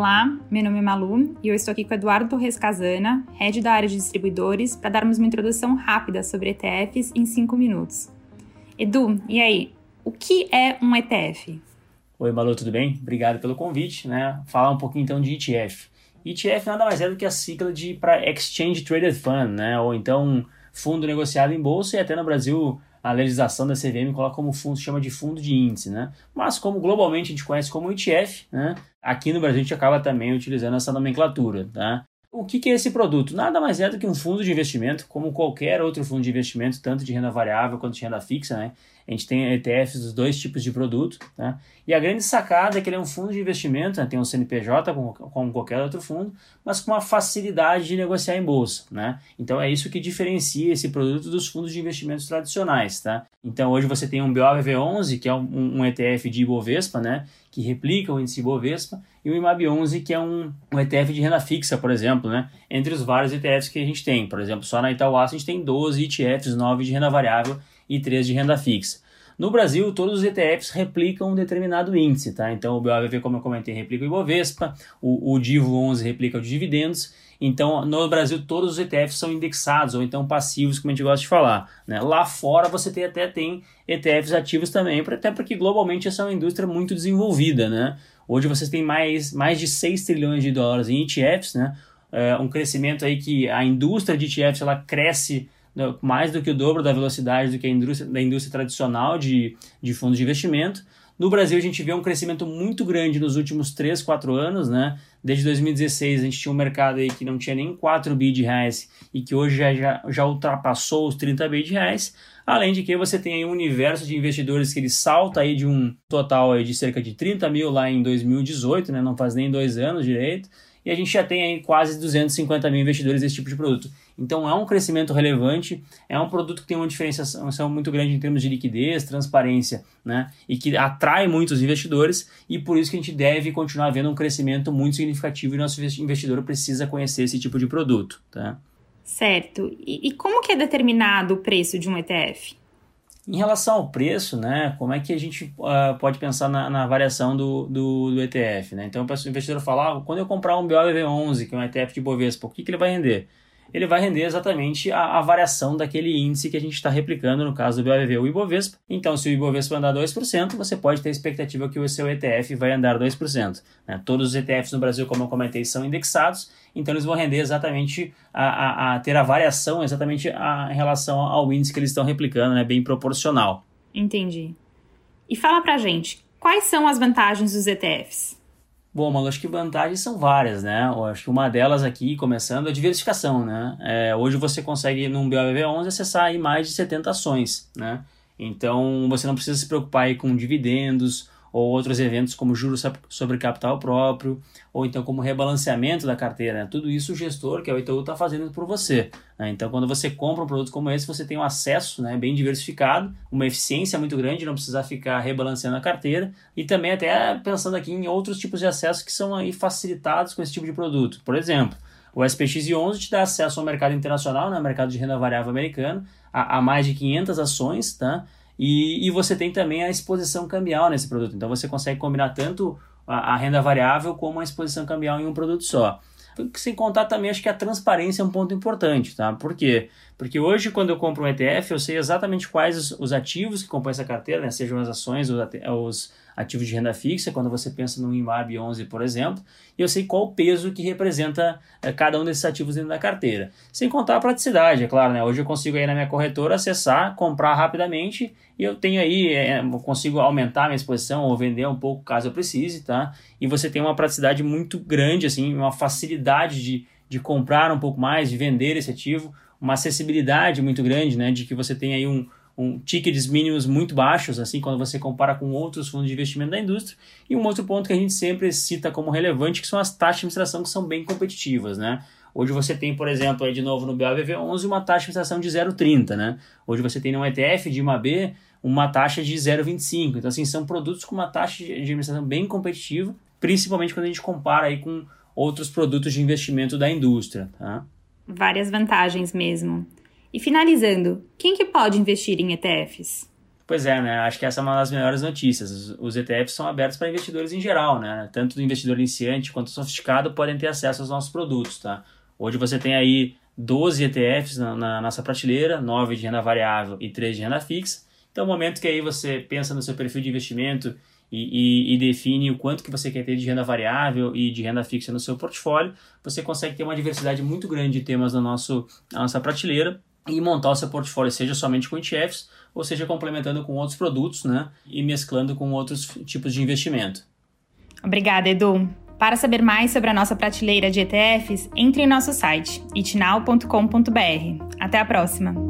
Olá, meu nome é Malu e eu estou aqui com Eduardo Torres Casana, head da área de distribuidores, para darmos uma introdução rápida sobre ETFs em 5 minutos. Edu, e aí? O que é um ETF? Oi, Malu, tudo bem? Obrigado pelo convite, né? Falar um pouquinho então de ETF. ETF nada mais é do que a sigla de para Exchange Traded Fund, né? Ou então fundo negociado em bolsa e até no Brasil a legislação da CVM coloca como fundo, chama de fundo de índice, né? Mas como globalmente a gente conhece como ETF, né? Aqui no Brasil a gente acaba também utilizando essa nomenclatura, tá? O que, que é esse produto? Nada mais é do que um fundo de investimento, como qualquer outro fundo de investimento, tanto de renda variável quanto de renda fixa, né? A gente tem ETFs dos dois tipos de produto, né? E a grande sacada é que ele é um fundo de investimento, né? tem um CNPJ como, como qualquer outro fundo, mas com uma facilidade de negociar em bolsa, né? Então é isso que diferencia esse produto dos fundos de investimentos tradicionais, tá? Então hoje você tem um BOVV11, que é um, um ETF de Ibovespa, né? Que replica o índice Ibovespa, e o IMAB11, que é um, um ETF de renda fixa, por exemplo, né? Entre os vários ETFs que a gente tem. Por exemplo, só na Itaúasa a gente tem 12 ETFs, 9 de renda variável e 3 de renda fixa. No Brasil, todos os ETFs replicam um determinado índice, tá? Então, o BOVV, como eu comentei, replica o Ibovespa, o, o DIVO 11 replica os dividendos. Então, no Brasil, todos os ETFs são indexados ou então passivos, como a gente gosta de falar. Né? Lá fora, você tem, até tem ETFs ativos também, até porque globalmente essa é uma indústria muito desenvolvida, né? Hoje vocês têm mais, mais de 6 trilhões de dólares em ETFs, né? É um crescimento aí que a indústria de ETFs ela cresce né, mais do que o dobro da velocidade do que a indústria, da indústria tradicional de, de fundos de investimento. No Brasil, a gente vê um crescimento muito grande nos últimos 3, 4 anos, né? Desde 2016, a gente tinha um mercado aí que não tinha nem 4 bi de reais e que hoje já, já, já ultrapassou os 30 bi de reais. Além de que você tem aí um universo de investidores que ele salta aí de um total aí de cerca de 30 mil lá em 2018, né? Não faz nem dois anos direito e a gente já tem aí quase 250 mil investidores desse tipo de produto. Então é um crescimento relevante, é um produto que tem uma diferenciação muito grande em termos de liquidez, transparência, né? E que atrai muitos investidores e por isso que a gente deve continuar vendo um crescimento muito significativo e nosso investidor precisa conhecer esse tipo de produto, tá? Certo. E, e como que é determinado o preço de um ETF? Em relação ao preço, né, como é que a gente uh, pode pensar na, na variação do, do, do, ETF? Né? Então, o investidor fala, ah, quando eu comprar um BOVV11, que é um ETF de Bovespa, o que, que ele vai render? Ele vai render exatamente a, a variação daquele índice que a gente está replicando, no caso do BOVV, o Ibovespa. Então, se o Ibovespa andar 2%, você pode ter a expectativa que o seu ETF vai andar 2%. Né? Todos os ETFs no Brasil, como eu comentei, são indexados então eles vão render exatamente a, a, a ter a variação exatamente em relação ao índice que eles estão replicando, né, bem proporcional. Entendi. E fala pra gente, quais são as vantagens dos ETFs? Bom, Malu, acho que vantagens são várias, né? Eu acho que uma delas aqui, começando, é a diversificação, né? É, hoje você consegue, num BOVV11, acessar aí mais de 70 ações, né? Então, você não precisa se preocupar aí com dividendos ou outros eventos como juros sobre capital próprio, ou então como rebalanceamento da carteira. Né? Tudo isso o gestor, que é o Itaú, está fazendo por você. Né? Então, quando você compra um produto como esse, você tem um acesso né, bem diversificado, uma eficiência muito grande, não precisar ficar rebalanceando a carteira, e também até pensando aqui em outros tipos de acesso que são aí facilitados com esse tipo de produto. Por exemplo, o SPX11 te dá acesso ao mercado internacional, né, mercado de renda variável americano, a, a mais de 500 ações, tá? E, e você tem também a exposição cambial nesse produto. Então você consegue combinar tanto a, a renda variável como a exposição cambial em um produto só. Sem contar também, acho que a transparência é um ponto importante, tá? Por quê? Porque hoje, quando eu compro um ETF, eu sei exatamente quais os, os ativos que compõem essa carteira, né? sejam as ações, os, os ativos de renda fixa, quando você pensa no IMAB 11, por exemplo, e eu sei qual o peso que representa é, cada um desses ativos dentro da carteira. Sem contar a praticidade, é claro, né? Hoje eu consigo aí na minha corretora acessar, comprar rapidamente e eu tenho aí, é, consigo aumentar minha exposição ou vender um pouco caso eu precise, tá? E você tem uma praticidade muito grande, assim, uma facilidade de, de comprar um pouco mais, de vender esse ativo, uma acessibilidade muito grande, né? De que você tem aí um, um tickets mínimos muito baixos, assim, quando você compara com outros fundos de investimento da indústria. E um outro ponto que a gente sempre cita como relevante, que são as taxas de administração que são bem competitivas, né? Hoje você tem, por exemplo, aí de novo no BAVV11 uma taxa de administração de 0,30, né? Hoje você tem no ETF de uma B uma taxa de 0,25. Então, assim, são produtos com uma taxa de administração bem competitiva, principalmente quando a gente compara aí com outros produtos de investimento da indústria, tá? Várias vantagens mesmo. E finalizando, quem que pode investir em ETFs? Pois é, né? Acho que essa é uma das melhores notícias. Os ETFs são abertos para investidores em geral, né? Tanto o investidor iniciante quanto o sofisticado podem ter acesso aos nossos produtos, tá? Hoje você tem aí 12 ETFs na, na nossa prateleira, 9 de renda variável e 3 de renda fixa. Então, no momento que aí você pensa no seu perfil de investimento e, e, e, define o quanto que você quer ter de renda variável e de renda fixa no seu portfólio, você consegue ter uma diversidade muito grande de temas no nosso, na nossa prateleira e montar o seu portfólio, seja somente com ETFs, ou seja complementando com outros produtos, né? E mesclando com outros tipos de investimento. Obrigada, Edu. Para saber mais sobre a nossa prateleira de ETFs, entre em nosso site itnal.com.br. Até a próxima!